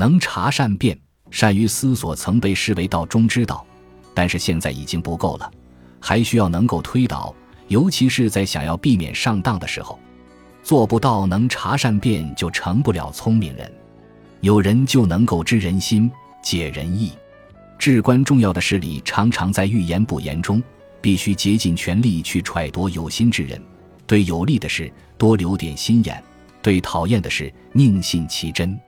能察善变、善于思索，曾被视为道中之道，但是现在已经不够了，还需要能够推导，尤其是在想要避免上当的时候。做不到能察善变，就成不了聪明人。有人就能够知人心、解人意。至关重要的事理，常常在欲言不言中，必须竭尽全力去揣度有心之人。对有利的事多留点心眼，对讨厌的事宁信其真。